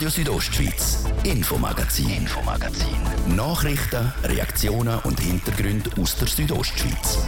Radio Südostschweiz, Infomagazin, Infomagazin. Nachrichten, Reaktionen und Hintergründe aus der Südostschweiz.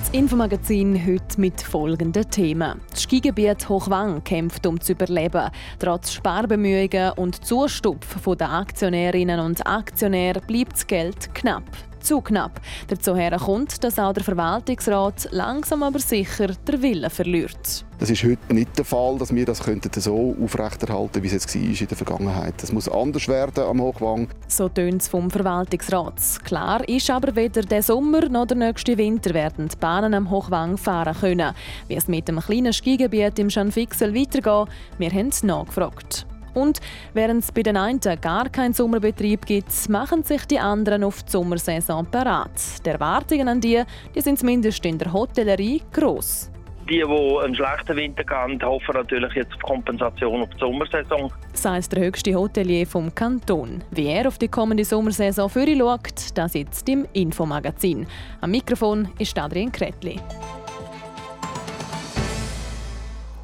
Das Infomagazin heute mit folgenden Themen. Das Skigebiet Hochwang kämpft um zu überleben. Trotz Sparbemühungen und Zustupf der Aktionärinnen und Aktionäre bleibt das Geld knapp zu knapp. Dazu kommt, dass auch der Verwaltungsrat langsam aber sicher den Willen verliert. Das ist heute nicht der Fall, dass wir das so aufrechterhalten wie es jetzt war in der Vergangenheit. Das muss anders werden am Hochwang. So tönt es vom Verwaltungsrat. Klar ist aber, weder der Sommer noch der nächste Winter werden die Bahnen am Hochwang fahren können. Wie es mit dem kleinen Skigebiet im Schanfixel weitergeht, wir haben nachgefragt. Und während es bei den einen gar keinen Sommerbetrieb gibt, machen sich die anderen auf die Sommersaison parat. Die Erwartungen an die, die sind zumindest in der Hotellerie gross. Die, die einen schlechten Winter haben, hoffen natürlich jetzt auf Kompensation auf die Sommersaison. Sagt der höchste Hotelier vom Kanton. Wie er auf die kommende Sommersaison für schaut, das jetzt im Infomagazin. Am Mikrofon ist Adrian Kretli.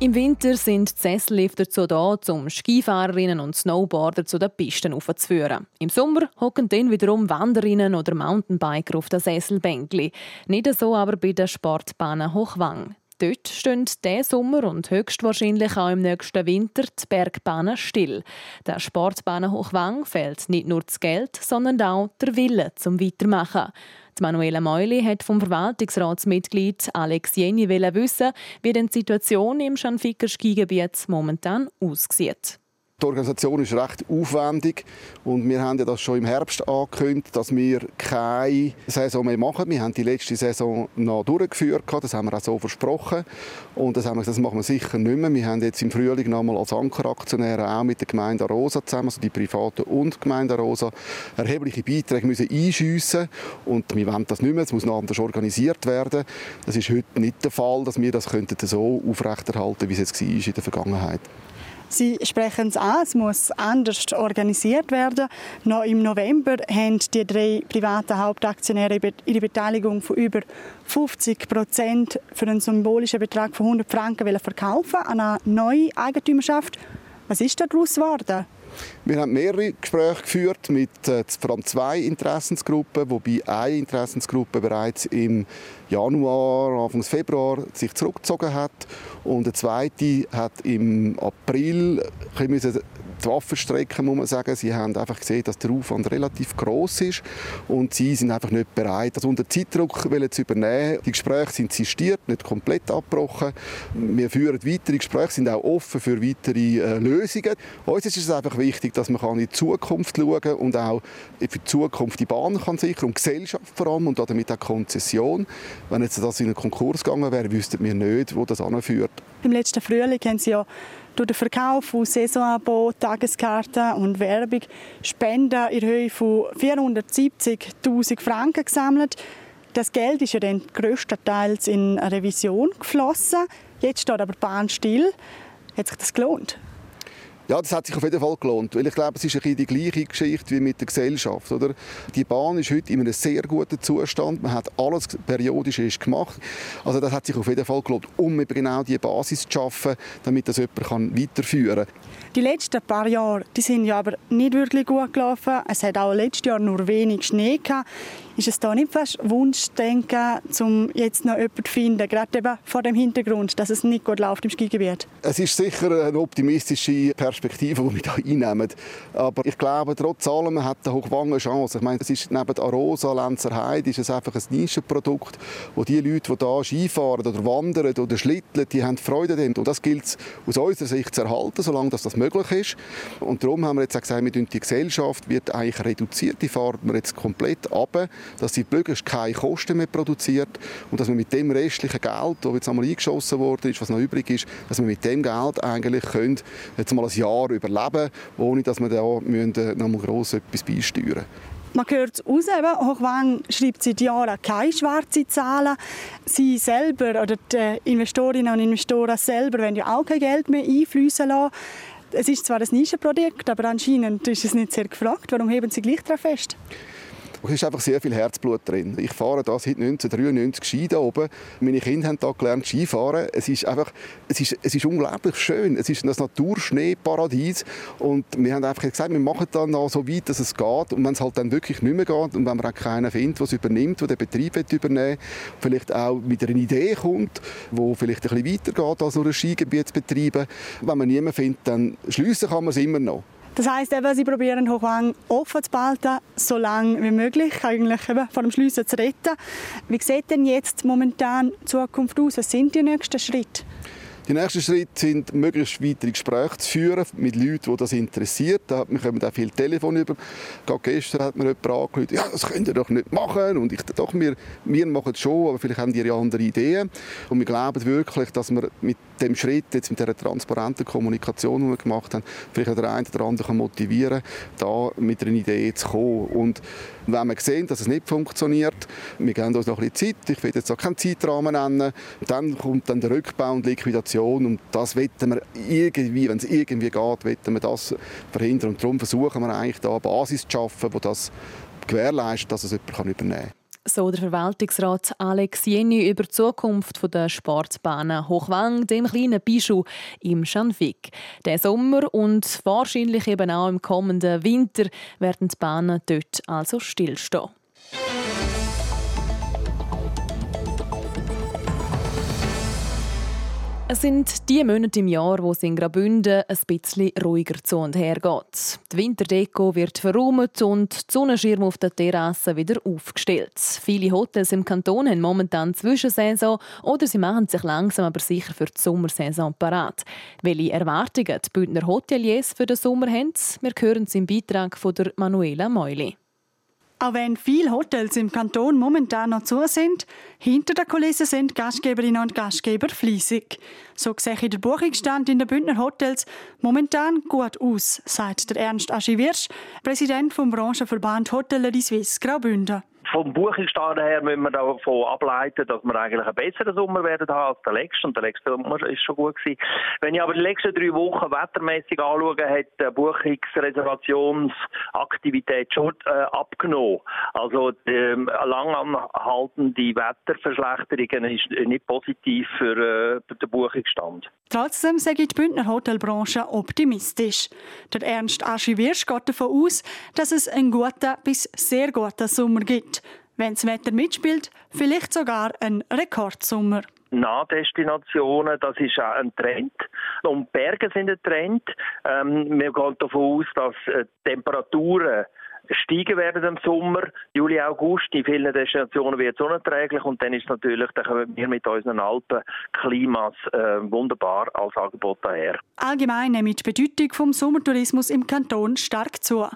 Im Winter sind die Sessellifter dazu da, um Skifahrerinnen und Snowboarder zu den Pisten aufzuführen. Im Sommer hocken dann wiederum Wanderinnen oder Mountainbiker auf den Sesselbänkli. Nicht so aber bei der Sportbahn Hochwang. Dort stehen diesen Sommer und höchstwahrscheinlich auch im nächsten Winter die Bergbahnen still. Der Sportbahn Hochwang fehlt nicht nur das Geld, sondern auch der Wille zum Weitermachen. Die Manuela Meuli hat vom Verwaltungsratsmitglied Alex Jenny wissen, wie denn die Situation im Schanfiker Skigebiet momentan aussieht. Die Organisation ist recht aufwendig und wir haben ja das schon im Herbst angekündigt, dass wir keine Saison mehr machen. Wir haben die letzte Saison noch durchgeführt, das haben wir auch so versprochen und das, haben wir, das machen wir sicher nicht mehr. Wir haben jetzt im Frühling nochmal als Ankeraktionäre auch mit der Gemeinde Arosa zusammen, also die Privaten und die Gemeinde Arosa, erhebliche Beiträge müssen einschiessen und wir wollen das nicht mehr, es muss noch anders organisiert werden. Das ist heute nicht der Fall, dass wir das so aufrechterhalten, wie es jetzt war in der Vergangenheit. Sie sprechen es an, es muss anders organisiert werden. Noch im November haben die drei privaten Hauptaktionäre ihre Beteiligung von über 50 Prozent für einen symbolischen Betrag von 100 Franken verkaufen an eine neue Eigentümerschaft. Was ist daraus geworden? Wir haben mehrere Gespräche geführt mit äh, vor allem zwei Interessensgruppen, wobei eine Interessensgruppe bereits im Januar, Anfang Februar sich zurückgezogen hat und eine zweite hat im April die Waffen strecken, muss man sagen. Sie haben einfach gesehen, dass der Aufwand relativ groß ist und sie sind einfach nicht bereit, das unter Zeitdruck zu übernehmen. Die Gespräche sind sistiert, nicht komplett abgebrochen. Wir führen weitere Gespräche, sind auch offen für weitere äh, Lösungen. Uns ist es einfach wichtig, dass man in die Zukunft schauen kann und auch für die Zukunft die Bahn kann sichern und Gesellschaft vor allem und damit auch Konzession. Wenn jetzt das in einen Konkurs gegangen wäre, wüssten wir nicht, wo das anführt. Im letzten Frühling haben Sie ja durch den Verkauf von Saisonabo, Tageskarten und Werbung Spenden in Höhe von 470.000 Franken gesammelt. Das Geld ist ja dann größtenteils in eine Revision geflossen. Jetzt steht aber die Bahn still. Hat sich das gelohnt? Ja, das hat sich auf jeden Fall gelohnt. Weil ich glaube, es ist ein bisschen die gleiche Geschichte wie mit der Gesellschaft. Oder? Die Bahn ist heute in einem sehr guten Zustand. Man hat alles periodisch erst gemacht. Also das hat sich auf jeden Fall gelohnt, um eben genau diese Basis zu schaffen, damit das jemand weiterführen kann. Die letzten paar Jahre die sind ja aber nicht wirklich gut gelaufen. Es hat auch letztes Jahr nur wenig Schnee gehabt. Ist es da nicht fast Wunschdenken, um jetzt noch jemanden zu finden, gerade eben vor dem Hintergrund, dass es nicht gut läuft im Skigebiet? Es ist sicher eine optimistische Perspektive, die wir hier einnehmen. Aber ich glaube, trotz allem hat der Hochwang eine Chance. Ich meine, es ist neben Arosa, Lenzerheide, ist es einfach ein Nischenprodukt, wo die Leute, die hier Skifahren oder wandern oder schlitteln, die haben Freude daran. Und das gilt es aus unserer Sicht zu erhalten, solange das möglich ist. Und darum haben wir jetzt auch gesagt, die Gesellschaft wird eigentlich reduziert. Die fahren wir jetzt komplett ab dass sie möglichst keine Kosten mehr produziert und dass wir mit dem restlichen Geld, das jetzt einmal eingeschossen worden ist, was noch übrig ist, dass wir mit dem Geld eigentlich können, jetzt mal ein Jahr überleben ohne dass wir da noch mal gross etwas beisteuern man hört es raus, Hochwang schreibt seit Jahren keine schwarzen Zahlen. Sie selber oder die Investorinnen und Investoren selber wollen ja auch kein Geld mehr einfließen lassen. Es ist zwar ein Nischenprojekt, aber anscheinend ist es nicht sehr gefragt. Warum heben Sie gleich darauf fest? Es ist einfach sehr viel Herzblut drin. Ich fahre da seit 1993 Ski da oben. Meine Kinder haben da gelernt Skifahren. Es ist einfach, es ist, es ist unglaublich schön. Es ist ein Naturschneeparadies und wir haben einfach gesagt, wir machen dann noch so weit, dass es geht und wenn es halt dann wirklich nicht mehr geht und wenn man auch keinen findet, der es übernimmt, der den Betrieb übernehmen vielleicht auch mit einer Idee kommt, wo vielleicht ein bisschen weitergeht als nur ein Skigebiet zu betreiben. Wenn man niemanden findet, dann schliessen kann man es immer noch. Das heisst eben, Sie probieren Hochwang offen zu behalten, so lange wie möglich, eigentlich eben vor dem Schliessen zu retten. Wie sieht denn jetzt momentan die Zukunft aus? Was sind die nächsten Schritte? Die nächsten Schritte sind, möglichst weitere Gespräche zu führen mit Leuten, die das interessiert. Da kommen auch viele Telefon über. Gerade gestern hat mir jemand angerufen, ja, das könnt ihr doch nicht machen. Und ich doch, wir, wir machen es schon, aber vielleicht haben die andere Ideen. Und wir glauben wirklich, dass wir mit dem Schritt, jetzt mit dieser transparenten Kommunikation, die wir gemacht haben, vielleicht der eine oder andere motivieren da mit einer Idee zu kommen. Und wenn wir sehen, dass es nicht funktioniert, wir geben uns noch ein bisschen Zeit, ich will jetzt auch keinen Zeitrahmen nennen, dann kommt dann der Rückbau und Liquidation Situation und das wetten wir irgendwie, wenn es irgendwie geht, wetten wir das verhindern und darum versuchen wir eigentlich da eine Basis zu schaffen, die das gewährleistet, dass es jemand übernehmen kann. So der Verwaltungsrat Alex Jenny über die Zukunft der Sportbahnen Hochwang, dem kleinen Bischu im Schanvik. Der Sommer und wahrscheinlich eben auch im kommenden Winter werden die Bahnen dort also stillstehen. Es sind die Monate im Jahr, wo es in Graubünden ein bisschen ruhiger zu und her geht. Die Winterdeko wird verräumt und die Sonnenschirme auf der Terrasse wieder aufgestellt. Viele Hotels im Kanton haben momentan Zwischensaison oder sie machen sich langsam aber sicher für die Sommersaison parat. Welche Erwartungen die Bündner Hoteliers für den Sommer haben, wir hören es im Beitrag von der Manuela Meuli. Auch wenn viele Hotels im Kanton momentan noch zu sind, hinter der Kulisse sind Gastgeberinnen und Gastgeber fließig. So sehe der Buchungsstand in den Bündner Hotels momentan gut aus, sagt der Ernst Aschiwirsch, Präsident vom Branchenverband Hotellerie Suisse Graubünden vom Buchungsstand her müssen wir davon ableiten, dass wir eigentlich einen besseren Sommer werden haben als der letzte. Und der letzte Sommer ist schon gut gewesen. Wenn ich aber die letzten drei Wochen wettermäßig anschaue, hat die Buchungsreservationsaktivität schon äh, abgenommen. Also die äh, langanhaltende Wetterverschlechterung ist nicht positiv für, äh, den Buchungsstand. Trotzdem sagt die Bündner Hotelbranche optimistisch. Der Ernst Aschi Wirsch geht davon aus, dass es einen guten bis sehr guten Sommer gibt wenn das Wetter mitspielt, vielleicht sogar ein Rekordsommer. Nahdestinationen, das ist auch ein Trend. Und Berge sind ein Trend. Ähm, wir gehen davon aus, dass äh, Temperaturen steigen werden im Sommer, Juli, August. In vielen Destinationen wird es unerträglich und dann ist natürlich, dann kommen wir mit unseren Alpenklimas äh, wunderbar als Angebot daher. Allgemein nimmt die Bedeutung vom Sommertourismus im Kanton stark zu.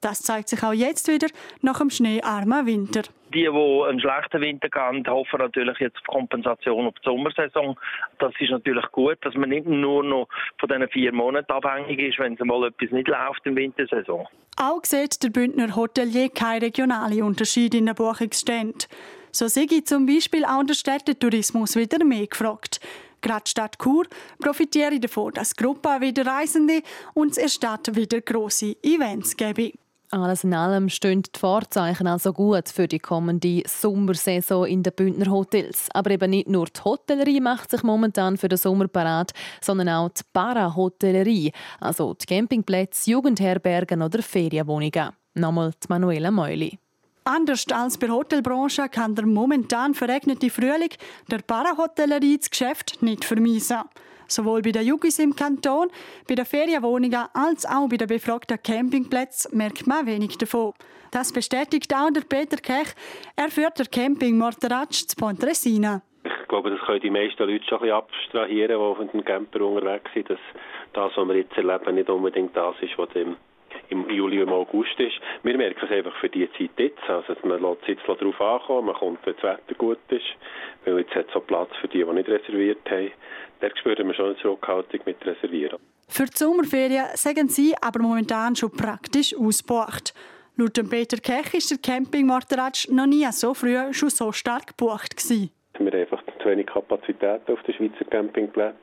Das zeigt sich auch jetzt wieder nach dem schneearmen Winter. Die, die einen schlechten Winter haben, hoffen natürlich jetzt auf Kompensation auf die Sommersaison. Das ist natürlich gut, dass man nicht nur noch von diesen vier Monaten abhängig ist, wenn mal etwas nicht läuft in der Wintersaison. Auch sieht der Bündner Hotelier keine regionale Unterschiede in den Buchungsständen. So sei zum Beispiel auch der Städtetourismus wieder mehr gefragt. Gerade Stadt Chur profitiere davon, dass Gruppen wieder Reisende und es Stadt wieder grosse Events geben. Alles in allem stehen die Vorzeichen also gut für die kommende Sommersaison in den Bündner Hotels. Aber eben nicht nur die Hotellerie macht sich momentan für den Sommer parat, sondern auch die Parahotellerie, also die Campingplätze, Jugendherbergen oder Ferienwohnungen. Nochmal die Manuela Meuli. Anders als bei der Hotelbranche kann der momentan verregnete Frühling der Parahotellerie das Geschäft nicht vermiesen. Sowohl bei den Jugis im Kanton, bei den Ferienwohnungen als auch bei den befragten Campingplätzen merkt man wenig davon. Das bestätigt auch der Peter Kech. Er führt der Camping Morteratsch zu Pontresina. Ich glaube, das können die meisten Leute schon ein bisschen abstrahieren, die auf dem Camper unterwegs sind, dass das, was wir jetzt erleben, nicht unbedingt das ist, was dem im Juli und August ist. Wir merken es einfach für die Zeit jetzt. Also man lässt jetzt darauf ankommen, man kommt, wenn das Wetter gut ist, weil jetzt hat es auch Platz für die, die nicht reserviert haben. Da spüren wir schon eine Zurückhaltung mit Reservieren. Für die Sommerferien sagen sie aber momentan schon praktisch ausgebucht. Laut Peter Kech ist der Camping noch nie so früh schon so stark gebucht gewesen. Wir haben einfach zu wenig Kapazität auf den Schweizer Campingplätzen.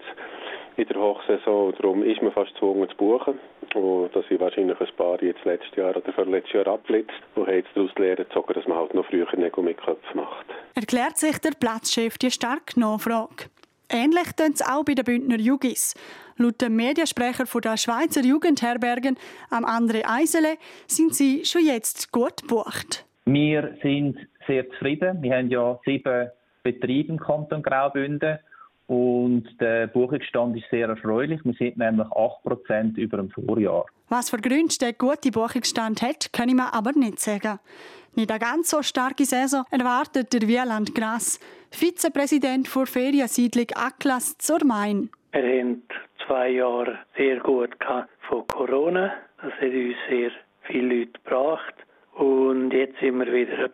In der Hochsaison. Darum ist man fast gezwungen zu buchen. Und da sind wahrscheinlich ein paar jetzt letztes Jahr oder vorletztes Jahr abblitzt und haben jetzt daraus Lehre gezogen, dass man halt noch früher Nägel mit Köpfen macht. Erklärt sich der Platzchef die starke Nachfrage. Ähnlich tun es auch bei den Bündner Jugis. Laut dem Mediensprecher der Schweizer Jugendherbergen, am André Eisele, sind sie schon jetzt gut gebucht. Wir sind sehr zufrieden. Wir haben ja sieben Betriebe im Kanton Graubünden und der Buchungsstand ist sehr erfreulich. Wir sind nämlich 8% über dem Vorjahr. Was für Gründe der gute Buchungsstand hat, kann ich mir aber nicht sagen. Nicht eine ganz so starke Saison erwartet der Wieland Grass, Vizepräsident der Feriensiedlung Aklas zur Main. Wir haben zwei Jahre sehr gut von Corona. Das hat uns sehr viele Leute gebracht. Und jetzt sind wir wieder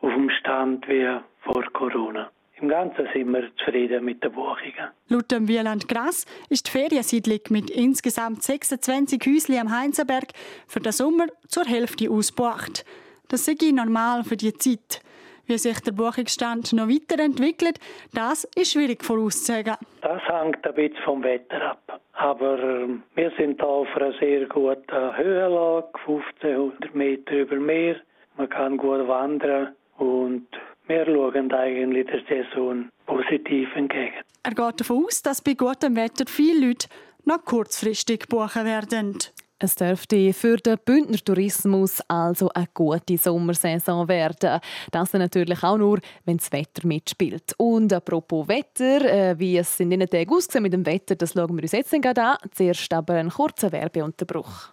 auf dem Stand wie vor Corona. Im Ganzen sind wir zufrieden mit den Buchungen. Laut dem Wieland Grass ist die Feriensiedlung mit insgesamt 26 Häuschen am Heinzenberg für den Sommer zur Hälfte ausgebucht. Das sei normal für die Zeit. Wie sich der Buchungsstand noch weiterentwickelt, das ist schwierig vorauszusagen. Das hängt ein bisschen vom Wetter ab. Aber ähm, wir sind hier auf einer sehr guten Höhenlage, 1500 Meter über Meer. Man kann gut wandern und wir schauen eigentlich der Saison positiv entgegen. Er geht davon aus, dass bei gutem Wetter viele Leute noch kurzfristig buchen werden. Es dürfte für den Bündner Tourismus also eine gute Sommersaison werden. Das natürlich auch nur, wenn das Wetter mitspielt. Und apropos Wetter, äh, wie es in diesen Tagen aussieht mit dem Wetter, das schauen wir uns jetzt gerade an. Zuerst aber einen kurzen Werbeunterbruch.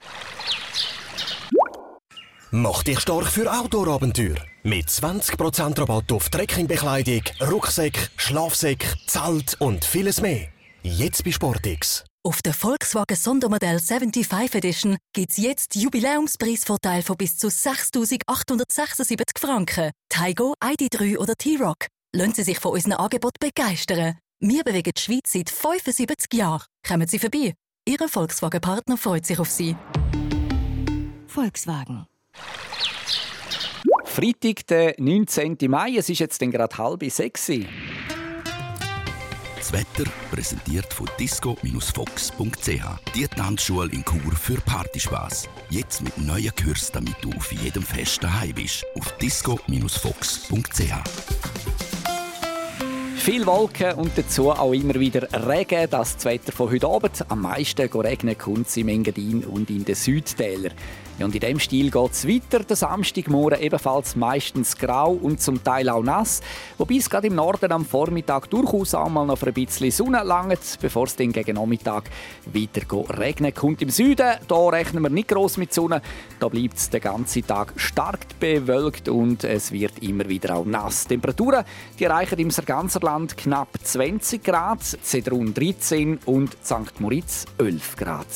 Mach dich stark für Outdoor-Abenteuer. Mit 20% Rabatt auf Trekkingbekleidung, Rucksäck, Schlafsäck, Zelt und vieles mehr. Jetzt bei Sportix. Auf der Volkswagen Sondermodell 75 Edition gibt es jetzt Jubiläumspreisvorteil von bis zu 6.876 Franken. Taigo, ID3 oder T-Rock. Lassen Sie sich von unserem Angebot begeistern. Wir bewegen die Schweiz seit 75 Jahren. Kommen Sie vorbei. Ihr Volkswagen-Partner freut sich auf Sie. Volkswagen. Freitag, der 19. Mai. Es ist jetzt gerade halb sechs. Das Wetter präsentiert von disco-fox.ch. Die Tanzschule in Chur für Partyspaß. Jetzt mit neuen Kürzen, damit du auf jedem Fest daheim bist. Auf disco-fox.ch. Viel Wolken und dazu auch immer wieder Regen. Das ist das Wetter von heute Abend. Am meisten regnet es im Engadin und in den Südtälern. Und in diesem Stil geht es weiter. Der Samstagmorgen ebenfalls meistens grau und zum Teil auch nass. Wobei es gerade im Norden am Vormittag durchaus einmal noch für ein bisschen Sonne langt, bevor es dann gegen Nachmittag weiter regnen kommt. Im Süden da rechnen wir nicht gross mit Sonne. Da bleibt es den ganzen Tag stark bewölkt und es wird immer wieder auch nass. Die Temperaturen die erreichen im Sarganserland knapp 20 Grad, Zedrun 13 und St. Moritz 11 Grad.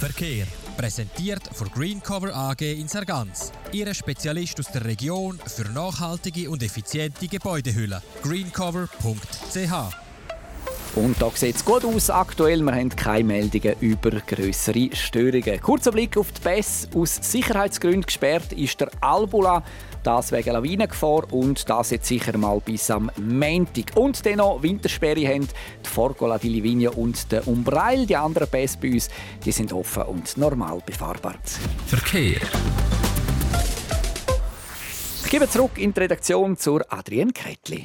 Verkehr. Präsentiert von Greencover AG in Sargans. Ihre Spezialist aus der Region für nachhaltige und effiziente Gebäudehülle. greencover.ch und da sieht es gut aus aktuell. Wir haben keine Meldungen über größere Störungen. Kurzer Blick auf die BES. Aus Sicherheitsgründen gesperrt ist der Albula. Das wegen Lawinengefahr und das jetzt sicher mal bis am Montag. Und dann noch Wintersperre haben die Forgola di Livigno und der Umbrail. Die anderen BES bei uns die sind offen und normal befahrbar. Verkehr. Ich gebe zurück in die Redaktion zur Adrienne Kretli.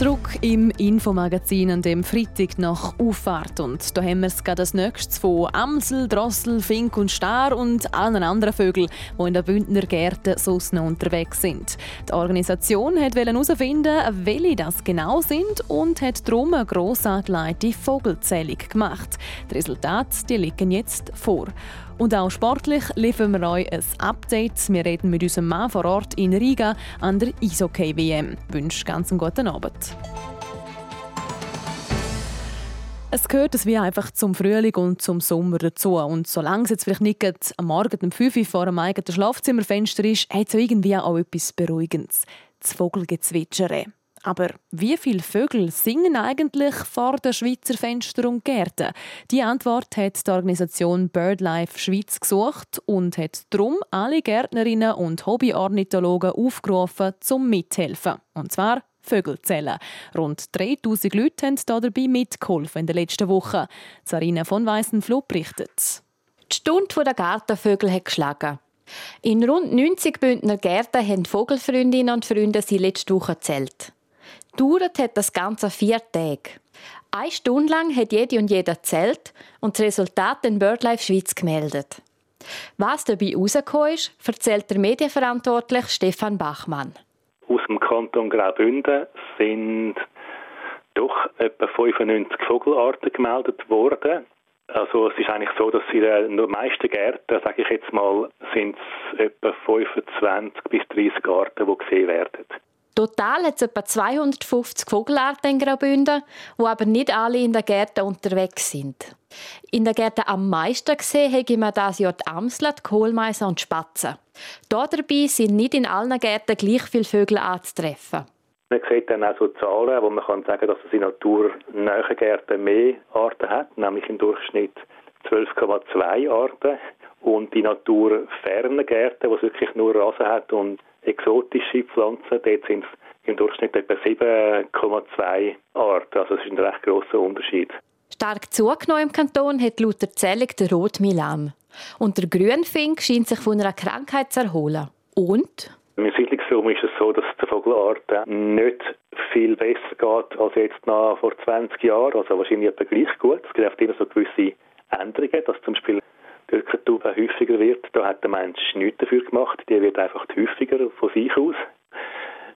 Zurück im Infomagazin an dem Freitag nach Auffahrt. Und da haben wir es gerade als nächstes von Amsel, Drossel, Fink und Star und allen anderen Vögeln, die in den Bündner Gärten sonst noch unterwegs sind. Die Organisation wollte herausfinden, welche das genau sind und hat darum eine gross angelegte Vogelzählung gemacht. Die Resultate die liegen jetzt vor. Und auch sportlich liefern wir euch ein Update. Wir reden mit unserem Mann vor Ort in Riga an der Eishockey-WM. Ich wünsche ganz einen guten Abend. Es gehört es wie einfach zum Frühling und zum Sommer dazu. Und solange es jetzt vielleicht nicht am Morgen um 5 Uhr vor einem eigenen Schlafzimmerfenster ist, hat es irgendwie auch etwas Beruhigendes. Das Vogelgezwitschere. Aber wie viele Vögel singen eigentlich vor den Schweizer Fenstern und Gärten? Die Antwort hat die Organisation BirdLife Schweiz gesucht und hat darum alle Gärtnerinnen und Hobbyornithologen aufgerufen, zum mithelfen. Und zwar Vögel zählen. Rund 3000 Leute haben dabei mitgeholfen in den letzten Wochen. Sarina von Weissenflug berichtet. Die Stunde der Gartenvögel hat geschlagen. In rund 90 Bündner Gärten haben Vogelfreundinnen und Freunde sie letzte Woche gezählt. Dauert hat das Ganze vier Tage. Eine Stunde lang hat jede und jeder zählt und das Resultat in BirdLife Schweiz gemeldet. Was dabei rausgekommen ist, erzählt der Medienverantwortliche Stefan Bachmann. Aus dem Kanton Graubünden sind doch etwa 95 Vogelarten gemeldet worden. Also es ist eigentlich so, dass in den meisten Gärten, sage ich jetzt mal, sind es etwa 25 bis 30 Arten, die gesehen werden. Total hat es etwa 250 Vogelarten in Graubünden, wo aber nicht alle in den Gärten unterwegs sind. In den Gärten am meisten gesehen haben wir das Jahr die Amsel, die Kohlmeise und die Spatzen. Hier dabei sind nicht in allen Gärten gleich viele Vögel anzutreffen. Man sieht dann auch so Zahlen, wo man kann sagen dass es in naturnahen Gärten mehr Arten hat, nämlich im Durchschnitt 12,2 Arten. Und die naturfernen Gärten, wo es wirklich nur Rasen hat und exotische Pflanzen, dort sind es im Durchschnitt etwa 7,2 Arten. Also das ist ein recht grosser Unterschied. Stark zugenommen im Kanton hat laut der Zählung der Rotmilam. Und der Grünfink scheint sich von einer Krankheit zu erholen. Und? Im Siedlungsraum ist es so, dass es den Vogelarten nicht viel besser geht als jetzt noch vor 20 Jahren. Also wahrscheinlich etwa gleich gut. Es gibt immer so gewisse Änderungen, dass zum Beispiel die Türkentube häufiger wird. Da hat der Mensch nichts dafür gemacht. Die wird einfach häufiger von sich aus.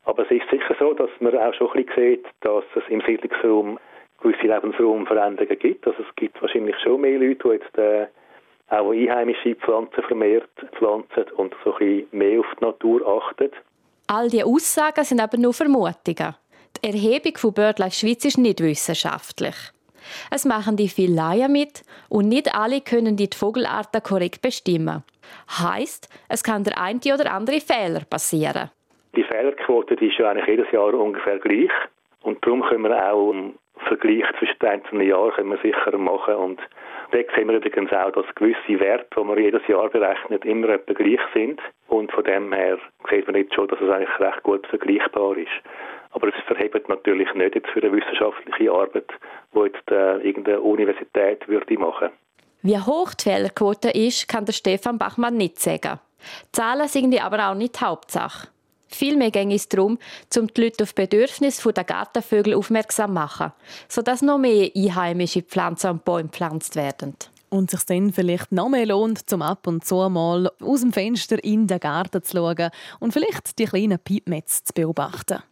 Aber es ist sicher so, dass man auch schon ein bisschen sieht, dass es im Siedlungsraum gewisse Lebensraumveränderungen gibt. Also es gibt wahrscheinlich schon mehr Leute, die jetzt äh, auch einheimische Pflanzen vermehrt pflanzen und so ein bisschen mehr auf die Natur achten. All diese Aussagen sind aber nur Vermutungen. Die Erhebung von BirdLife Schweiz ist nicht wissenschaftlich. Es machen die viele Laien mit und nicht alle können die Vogelarten korrekt bestimmen. Heißt, es kann der eine oder andere Fehler passieren. Die Fehlerquote die ist ja eigentlich jedes Jahr ungefähr gleich und darum können wir auch einen Vergleich zwischen den einzelnen Jahren können wir sicher machen und Dort sehen wir übrigens auch, dass gewisse Werte, die man jedes Jahr berechnet, immer etwa gleich sind. Und von dem her sieht man jetzt schon, dass es eigentlich recht gut vergleichbar ist. Aber es verhebt natürlich nicht jetzt für eine wissenschaftliche Arbeit, die jetzt äh, irgendeine Universität würde machen. Wie hoch die Fehlerquote ist, kann der Stefan Bachmann nicht sagen. Zahlen sind aber auch nicht die Hauptsache. Vielmehr ging es darum, um die Leute auf die Bedürfnisse der Gartenvögel aufmerksam zu machen, sodass noch mehr einheimische Pflanzen und Bäume gepflanzt werden. Und sich dann vielleicht noch mehr lohnt, zum ab und zu mal aus dem Fenster in den Garten zu schauen und vielleicht die kleinen Piepmetz zu beobachten.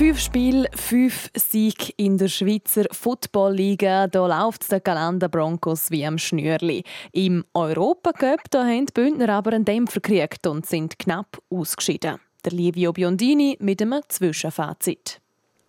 Fünf Spiele, fünf Siege in der Schweizer Footballliga. Da läuft der Kalender Broncos wie am Schnürli. Im Europacup haben die Bündner aber einen Dämpfer gekriegt und sind knapp ausgeschieden. Der Livio Biondini mit einem Zwischenfazit.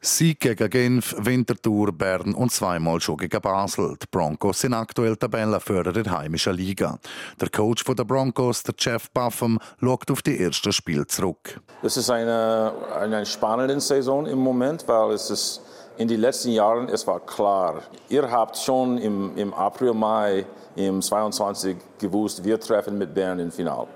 Sieg gegen Genf, Winterthur, Bern und zweimal schon gegen Basel. Die Broncos sind aktuell Tabellenführer der heimischen Liga. Der Coach der Broncos, der Jeff Buffum, schaut auf die ersten Spiele zurück. Es ist eine, eine spannende Saison im Moment, weil es ist in den letzten Jahren es war klar. Ihr habt schon im, im April, Mai im 22 gewusst, wir treffen mit Bern im Finale.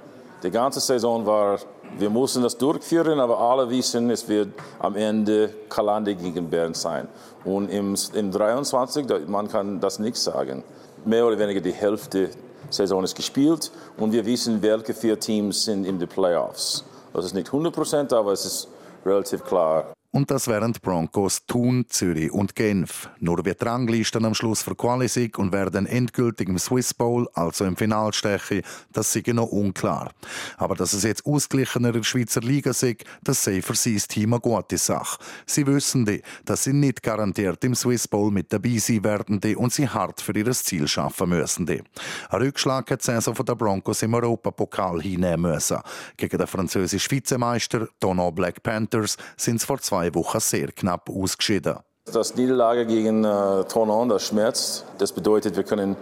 Die ganze Saison war wir mussten das durchführen, aber alle wissen, es wird am Ende Kalande gegen Bern sein. Und im, im 23, man kann das nicht sagen. Mehr oder weniger die Hälfte Saison ist gespielt und wir wissen, welche vier Teams sind in den Playoffs. Das ist nicht 100 Prozent, aber es ist relativ klar. Und das wären Broncos Thun, Zürich und Genf. Nur wird die Rangliste am Schluss für Qualisig und werden endgültig im Swiss Bowl, also im Final stechen, das sei noch unklar. Aber dass es jetzt ausgeglichener in der Schweizer Liga sei, das sei für sie das Team eine gute Sache. Sie wissen, die, dass sie nicht garantiert im Swiss Bowl mit dabei sein werden die und sie hart für ihr Ziel schaffen müssen. Die. Ein Rückschlag hat die Saison der Broncos im Europapokal hinnehmen müssen. Gegen den französischen Vizemeister Donau Black Panthers sind es vor zwei zwei Wochen sehr knapp ausgeschieden. Das Niederlage gegen äh, Tonon, das schmerzt. Das bedeutet, wir können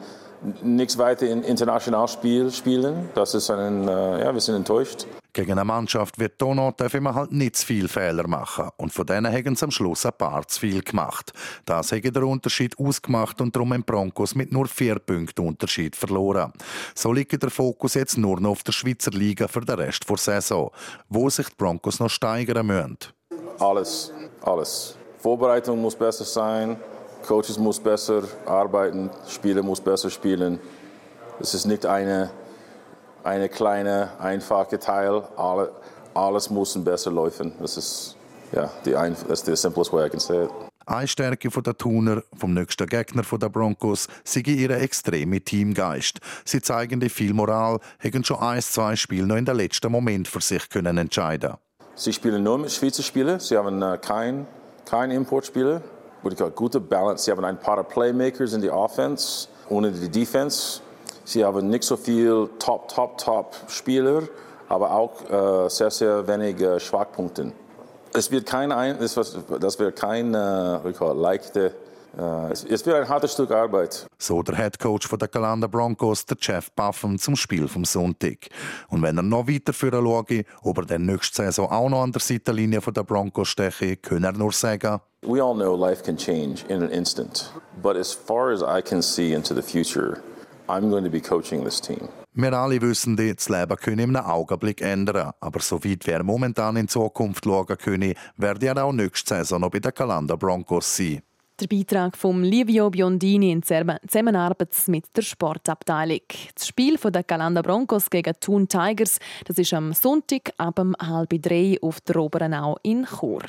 nichts weiter in international Spiel spielen. Das ist ein, äh, ja, wir sind enttäuscht. Gegen eine Mannschaft wie Donau dürfen wir halt nicht zu viele Fehler machen. Und von denen haben sie am Schluss ein paar zu viel gemacht. Das hat der Unterschied ausgemacht und darum haben Broncos mit nur vier Punkten Unterschied verloren. So liegt der Fokus jetzt nur noch auf der Schweizer Liga für den Rest der Saison, wo sich die Broncos noch steigern müssen. Alles, alles. Vorbereitung muss besser sein, Coaches muss besser arbeiten, Spieler muss besser spielen. Es ist nicht eine eine kleine, einfache Teil. Alle, alles muss besser laufen. Das ist, ja, die, das ist the simplest way I can say it. Eine Stärke der Tuner, vom nächsten Gegner der Broncos, sei ihre extreme Teamgeist. Sie zeigen die viel Moral, haben schon ein, zwei Spiele noch in den letzten Moment für sich können entscheiden. Sie spielen nur mit Schweizer Spielern. Sie haben äh, keinen kein Importspieler. Gute Balance. Sie haben ein paar Playmakers in der Offense ohne die Defense. Sie haben nicht so viel Top, Top, Top Spieler, aber auch äh, sehr, sehr wenige Schwachpunkte. Es wird kein, das wird kein äh, leichte äh, es wird ein hartes Stück Arbeit. So der Head Coach der Galanda Broncos, der Jeff Buffen, zum Spiel vom Sonntag. Und wenn er noch weiter führen schaue, ob er dann nächste Saison auch noch an der Seitenlinie der Broncos steche, kann er nur sagen, We all know life can change in an instant. But as far as I can see into the future, I'm going to be coaching this team. Wir alle wissen, das Leben könne in einem Augenblick ändern. Aber so weit wir momentan in Zukunft schauen können, werde er auch nächste Saison noch bei den Calanda Broncos sein. Der Beitrag von Livio Biondini in Zusammenarbeit mit der Sportabteilung. Das Spiel der Calanda Broncos gegen Thun Tigers das ist am Sonntag ab halb drei auf der Oberenau in Chur.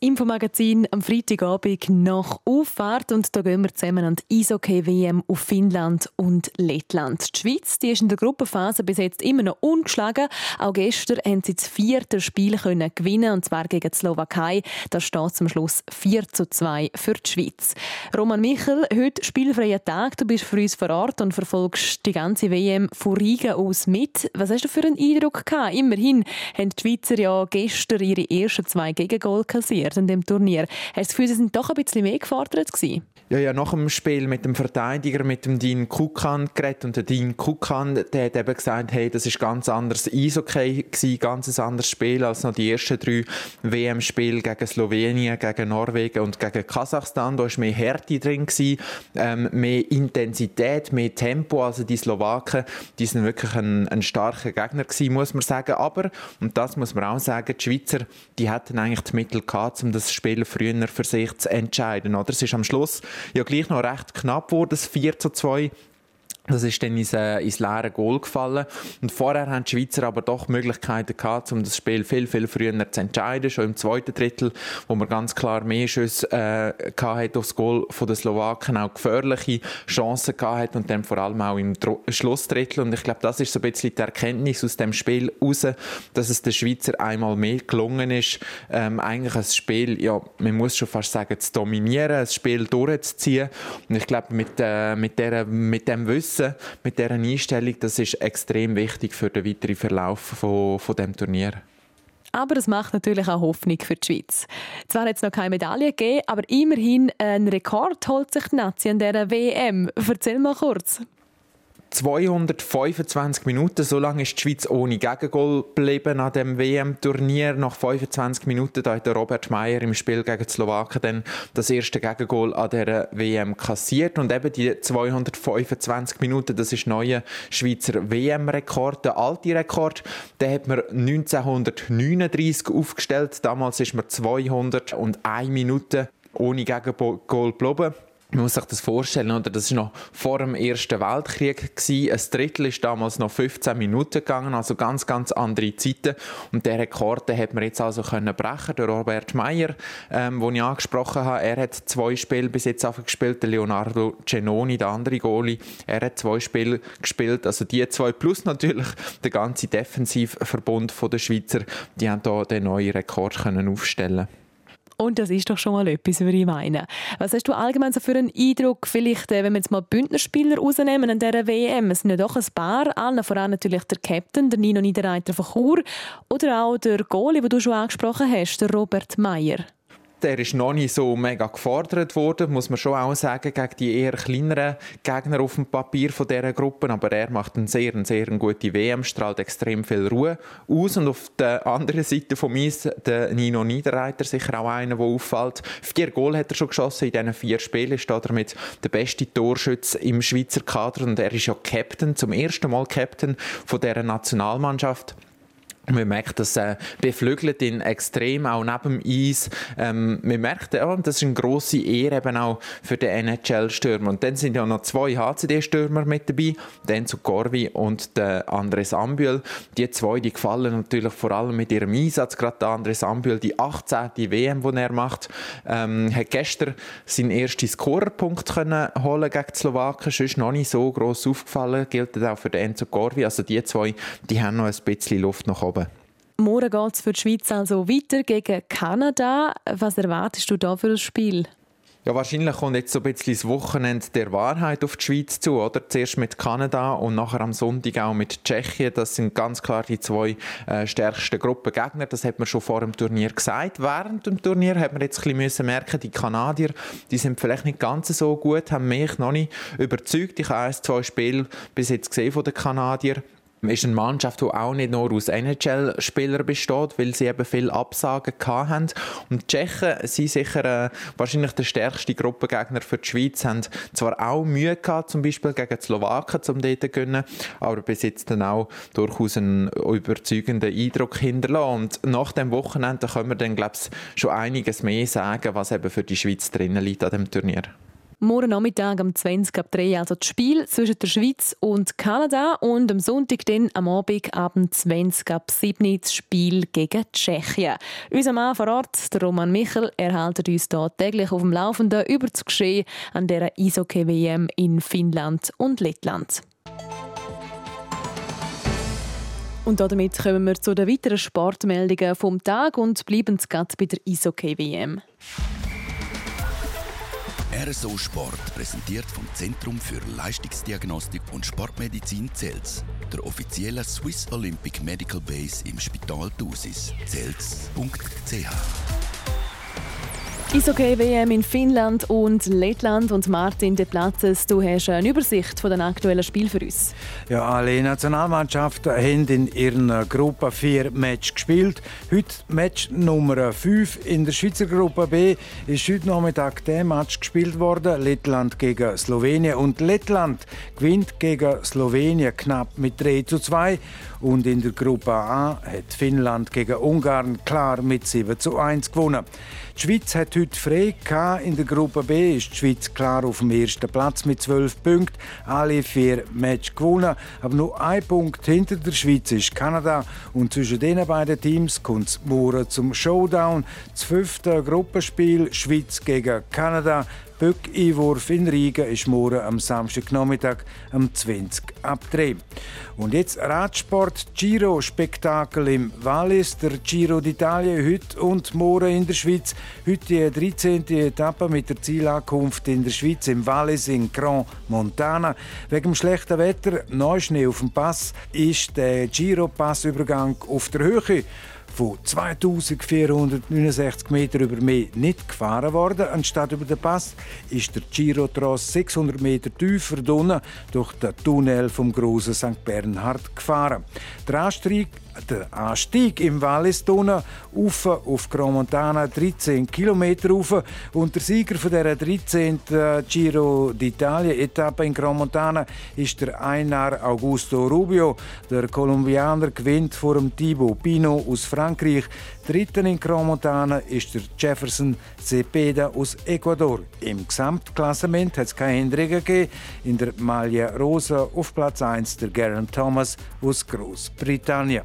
Infomagazin am Freitagabend nach Auffahrt und da gehen wir zusammen an die Eishockey-WM auf Finnland und Lettland. Die Schweiz die ist in der Gruppenphase bis jetzt immer noch ungeschlagen. Auch gestern haben sie das vierte Spiel können gewinnen und zwar gegen die Slowakei. Da steht zum Schluss 4 zu 2 für die Schweiz. Roman Michel, heute spielfreier Tag. Du bist für uns vor Ort und verfolgst die ganze WM von Riga aus mit. Was hast du für einen Eindruck gehabt? Immerhin haben die Schweizer ja gestern ihre ersten zwei Gegengol kassiert passiert in dem Turnier. Hast du das Gefühl, sie sind doch ein bisschen mehr gefordert gewesen? Ja, ja, nach dem Spiel mit dem Verteidiger, mit dem Dean Kukan geredet und der Dean Kukan, der hat eben gesagt, hey, das ist ganz anders Eishockey gewesen, ganz anderes Spiel als noch die ersten drei WM-Spiele gegen Slowenien, gegen Norwegen und gegen Kasachstan. Da war mehr Härte drin gewesen, ähm, mehr Intensität, mehr Tempo. Also die Slowaken, die sind wirklich ein, ein starker Gegner gewesen, muss man sagen. Aber, und das muss man auch sagen, die Schweizer, die hatten eigentlich die Mittel gehabt, um das Spiel früher für sich zu entscheiden. Oder? Es ist am Schluss ja gleich noch recht knapp wurde, das 4 zu 2. Das ist dann ins, äh, ins leere Goal gefallen. Und vorher haben die Schweizer aber doch Möglichkeiten gehabt, um das Spiel viel, viel früher zu entscheiden. Schon im zweiten Drittel, wo man ganz klar mehr Schüsse äh, gehabt aufs Goal von den Slowaken, auch gefährliche Chancen gehabt und dann vor allem auch im Dro Schlussdrittel. Und ich glaube, das ist so ein bisschen die Erkenntnis aus dem Spiel raus, dass es den Schweizer einmal mehr gelungen ist, ähm, eigentlich ein Spiel, ja, man muss schon fast sagen, zu dominieren, ein Spiel durchzuziehen. Und ich glaube, mit, äh, mit, der, mit dem Wissen, Wissen mit dieser Einstellung, das ist extrem wichtig für den weiteren Verlauf von, von dem Turnier. Aber es macht natürlich auch Hoffnung für die Schweiz. Zwar hat es noch keine Medaille gegeben, aber immerhin ein Rekord holt sich die Nazi an dieser WM. Erzähl mal kurz. 225 Minuten, so lange ist die Schweiz ohne Gegengol geblieben an dem WM-Turnier. Nach 25 Minuten da hat Robert Meyer im Spiel gegen die Slowaken dann das erste Gegengol an der WM kassiert und eben die 225 Minuten, das ist neuer Schweizer WM-Rekord, der alte Rekord, den hat man 1939 aufgestellt. Damals ist man 201 Minuten ohne Gegengol geblieben. Man muss sich das vorstellen, oder? das war noch vor dem Ersten Weltkrieg. Gewesen. Ein Drittel ist damals noch 15 Minuten gegangen, also ganz, ganz andere Zeiten. Und der Rekord den hat man jetzt also können brechen. Der Robert Meyer, ähm, den ich angesprochen habe, er hat zwei Spiele bis jetzt gespielt. Der Leonardo Cenoni, der andere Goalie, er hat zwei Spiele gespielt. Also die zwei plus natürlich der ganze Defensivverbund der Schweizer, die haben da den neuen Rekord können aufstellen Und das ist doch schon mal etwas, würde ich meinen. Was hast du allgemein so für einen Eindruck, vielleicht, äh, wenn wir jetzt mal Bündnerspieler rausnehmen an dieser WM? Es sind ja doch ein paar, allen voran natürlich der Captain, der Nino Niederreiter von Chur, oder auch der Goalie, den du schon angesprochen hast, der Robert Meyer der ist noch nicht so mega gefordert worden, muss man schon auch sagen, gegen die eher kleineren Gegner auf dem Papier von dieser Gruppe. Aber er macht eine sehr, sehr gute WM, strahlt extrem viel Ruhe aus. Und auf der anderen Seite von mir ist der Nino Niederreiter sicher auch einer, der auffällt. Vier Goal hat er schon geschossen in diesen vier Spielen, ist damit der beste Torschütze im Schweizer Kader. Und er ist ja Captain, zum ersten Mal Captain von dieser Nationalmannschaft. Man merkt, das äh, beflügelt ihn extrem, auch neben dem Eis. Ähm, man merkt, ja, das ist eine grosse Ehre eben auch für den NHL-Stürmer. Und dann sind ja noch zwei HCD-Stürmer mit dabei, den zu Corvi und der Andres Ambühl. Die zwei, die gefallen natürlich vor allem mit ihrem Einsatz. Gerade der Andres Ambühl, die 18. WM, die er macht, ähm, hat gestern seinen ersten Scorerpunkt können holen gegen die Slowaken. Sonst noch nicht so gross aufgefallen, gilt das auch für den Enzo Corvi. Also die zwei, die haben noch ein bisschen Luft nach oben. Morgen geht es für die Schweiz also weiter gegen Kanada. Was erwartest du da für ein Spiel? Ja, wahrscheinlich kommt jetzt so ein bisschen das Wochenende der Wahrheit auf die Schweiz zu, oder? Zuerst mit Kanada und nachher am Sonntag auch mit Tschechien. Das sind ganz klar die zwei äh, stärksten Gruppengegner. Das hat man schon vor dem Turnier gesagt. Während dem Turnier hat man jetzt ein bisschen merken, die Kanadier, die sind vielleicht nicht ganz so gut, haben mich noch nicht überzeugt. Ich habe ein, zwei Spiele bis jetzt gesehen von den Kanadiern ist eine Mannschaft, die auch nicht nur aus NHL-Spielern besteht, weil sie eben viele Absagen hatten. Und die Tschechen sind sicher äh, wahrscheinlich der stärkste Gruppengegner für die Schweiz, haben zwar auch Mühe gehabt, zum Beispiel gegen die Slowaken, um dort zu gewinnen, aber bis jetzt dann auch durchaus einen überzeugenden Eindruck hinterlassen. Und nach dem Wochenende können wir dann, glaube ich, schon einiges mehr sagen, was eben für die Schweiz drinnen liegt an dem Turnier. Morgen Nachmittag am 20 ab 3 also das Spiel zwischen der Schweiz und Kanada und am Sonntag dann am Abend ab 20 ab 7 das Spiel gegen Tschechien. Unser Mann vor Ort, der Roman Michel, erhält uns hier täglich auf dem Laufenden über das Geschehen an der Eishockey-WM in Finnland und Lettland. Und damit kommen wir zu den weiteren Sportmeldungen vom Tag und bleiben gerade bei der Eishockey-WM. RSO Sport präsentiert vom Zentrum für Leistungsdiagnostik und Sportmedizin Zels, der offiziellen Swiss Olympic Medical Base im Spital Thusis. Zels.ch Eishockey-WM in Finnland und Lettland. Und Martin De Platzes, du hast eine Übersicht von den aktuellen Spielen für uns. Ja, alle Nationalmannschaften haben in ihrer Gruppe vier Matches gespielt. Heute Match Nummer 5 in der Schweizer Gruppe B ist heute Nachmittag der Match gespielt worden. Lettland gegen Slowenien. Und Lettland gewinnt gegen Slowenien knapp mit 3 zu 2. Und in der Gruppe A hat Finnland gegen Ungarn klar mit 7 zu 1 gewonnen. Die Schweiz hat heute frei In der Gruppe B ist die Schweiz klar auf dem ersten Platz mit 12 Punkten. Alle vier Matches gewonnen. Aber nur ein Punkt hinter der Schweiz ist Kanada. Und zwischen diesen beiden Teams kommt es morgen zum Showdown. Das fünfte Gruppenspiel Schweiz gegen Kanada. Böck-Einwurf in Riga ist morgen am Samstagnachmittag am 20 ab 3. Und jetzt Radsport Giro-Spektakel im Wallis, der Giro d'Italia heute und morgen in der Schweiz. Heute die 13. Etappe mit der Zielankunft in der Schweiz im Wallis in Grand Montana. Wegen dem schlechten Wetter, Neuschnee auf dem Pass, ist der Giro-Passübergang auf der Höhe von 2469 Meter über Meer nicht gefahren worden. Anstatt über den Pass ist der Giro-Tross 600 Meter tiefer durch den Tunnel vom großen St. Bernhard gefahren. Der Anstieg der Anstieg im Valles d'Ona auf, auf Gromontana 13 Kilometer rauf. Und der Sieger von der 13. Giro d'Italia Etappe in Gromontana ist der Einar Augusto Rubio. Der Kolumbianer gewinnt vor dem Thibaut Pino aus Frankreich. Dritter in Gromontana ist der Jefferson Cepeda aus Ecuador. Im Gesamtklassement hat es keine Änderungen gegeben. In der Maglia Rosa auf Platz 1 der Garen Thomas aus Großbritannien.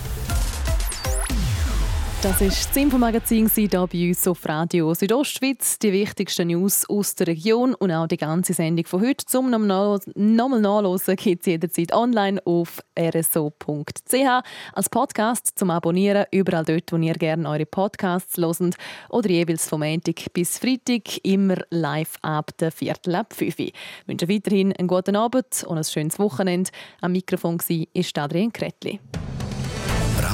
Das war das Infomagazin hier bei uns auf Radio Südostschweiz. Die wichtigsten News aus der Region und auch die ganze Sendung von heute zum nochmal nachlesen gibt es jederzeit online auf rso.ch als Podcast zum Abonnieren überall dort, wo ihr gerne eure Podcasts loset oder jeweils vom Montag bis Freitag immer live ab der Viertel ab 5 Ich wünsche weiterhin einen guten Abend und ein schönes Wochenende. Am Mikrofon war Adrian Kretli.